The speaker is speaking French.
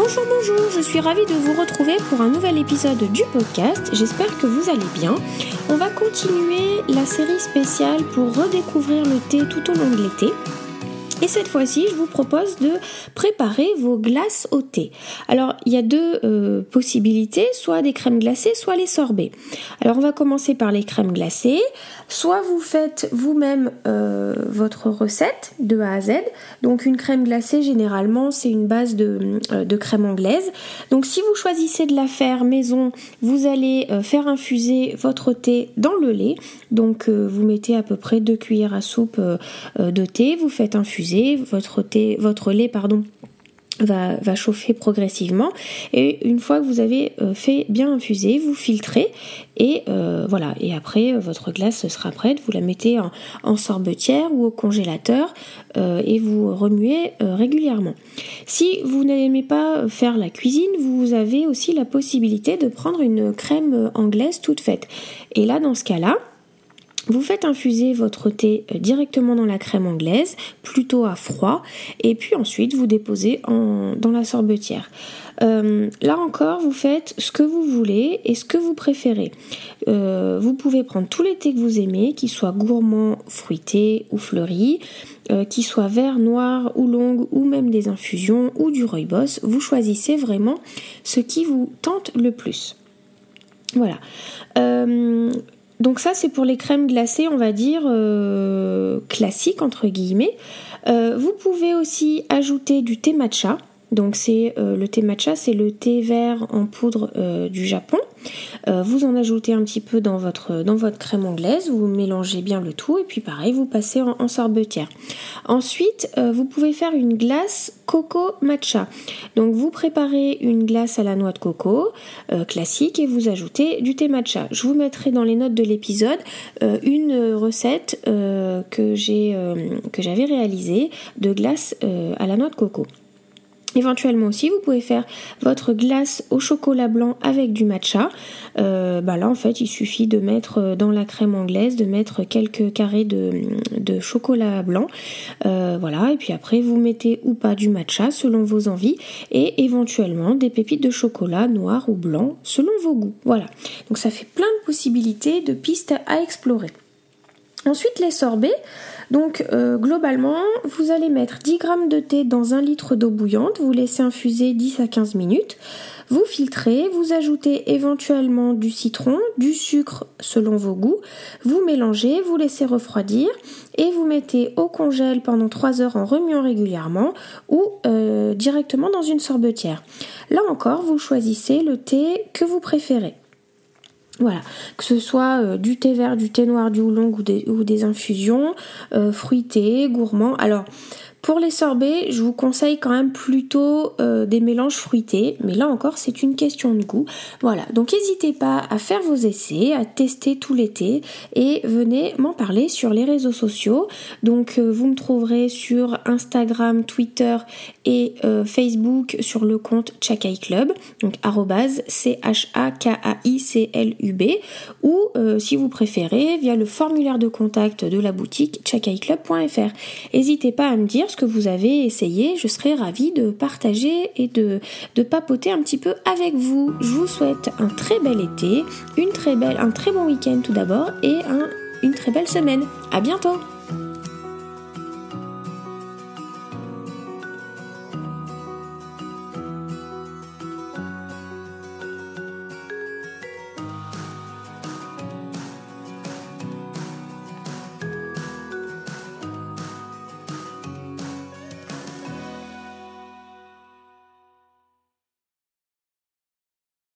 Bonjour, bonjour, je suis ravie de vous retrouver pour un nouvel épisode du podcast. J'espère que vous allez bien. On va continuer la série spéciale pour redécouvrir le thé tout au long de l'été. Et cette fois-ci, je vous propose de préparer vos glaces au thé. Alors, il y a deux euh, possibilités, soit des crèmes glacées, soit les sorbets. Alors, on va commencer par les crèmes glacées. Soit vous faites vous-même euh, votre recette de A à Z. Donc, une crème glacée, généralement, c'est une base de, euh, de, crème anglaise. Donc, si vous choisissez de la faire maison, vous allez faire infuser votre thé dans le lait. Donc, vous mettez à peu près deux cuillères à soupe de thé, vous faites infuser votre, thé, votre lait pardon, Va, va, chauffer progressivement. Et une fois que vous avez euh, fait bien infuser, vous filtrez et euh, voilà. Et après euh, votre glace sera prête, vous la mettez en, sorbetière ou au congélateur et vous remuez régulièrement. Si vous n'aimez pas faire la cuisine, vous avez aussi la possibilité de prendre une crème anglaise toute faite. Et là dans ce cas-là, vous faites infuser votre thé euh, directement dans la crème anglaise, plutôt à froid, et puis ensuite vous déposez dans la sorbetière. Euh, là encore, vous faites ce que vous voulez et ce que vous préférez. Euh, vous pouvez prendre tous les thés que vous aimez, qu'ils soient gourmands, fruités ou fleuris, qu'ils soient verts, noirs ou longs, ou même des infusions ou du rooibos. Vous choisissez vraiment ce qui vous tente le plus. Voilà. Donc ça c'est pour les crèmes glacées on va dire euh, classiques entre guillemets. Euh, vous pouvez aussi ajouter du thé matcha. Donc c'est euh, le thé matcha, c'est le thé vert en poudre du Japon. Euh, vous en ajoutez un petit peu dans votre, crème anglaise, vous mélangez bien le tout et puis pareil, vous passez en, sorbetière. Ensuite, euh, vous pouvez faire une glace coco matcha. Donc vous préparez une glace à la noix de coco euh, classique et vous ajoutez du thé matcha. Je vous mettrai dans les notes de l'épisode une recette que j'avais réalisée de glace à la noix de coco. Éventuellement aussi, vous pouvez faire votre glace au chocolat blanc avec du matcha. Euh, bah là, en fait, il suffit de mettre euh, dans la crème anglaise, de mettre quelques carrés de, chocolat blanc. Euh, voilà, et puis après, vous mettez ou pas du matcha selon vos envies et éventuellement des pépites de chocolat noir ou blanc selon vos goûts. Voilà, donc ça fait plein de possibilités, de pistes à explorer. Ensuite, les sorbets. Donc euh, globalement, vous allez mettre 10 g de thé dans un litre d'eau bouillante, vous laissez infuser 10 à 15 minutes, vous filtrez, vous ajoutez éventuellement du citron, du sucre selon vos goûts, vous mélangez, vous laissez refroidir et vous mettez au congèle pendant 3 heures en remuant régulièrement ou euh, directement dans une sorbetière. Là encore, vous choisissez le thé que vous préférez. Voilà, que ce soit euh, du thé vert, du thé noir, du houlong ou des, ou des infusions, euh, fruitées, gourmands. Alors, pour les sorbets, je vous conseille quand même plutôt euh, des mélanges fruités, mais là encore c'est une question de goût. Voilà, donc n'hésitez pas à faire vos essais, à tester tout l'été et venez m'en parler sur les réseaux sociaux. Donc euh, vous me trouverez sur Instagram, Twitter et euh, Facebook sur le compte Chakai Club, donc c h a k a i c l u b ou si vous préférez via le formulaire de contact de la boutique chakaiclub.fr. N'hésitez pas à me dire ce que vous avez essayé. Je serai ravie de partager et de, de papoter un petit peu avec vous. Je vous souhaite un très bel été, une très belle, un très bon week-end tout d'abord et un, une très belle semaine. À bientôt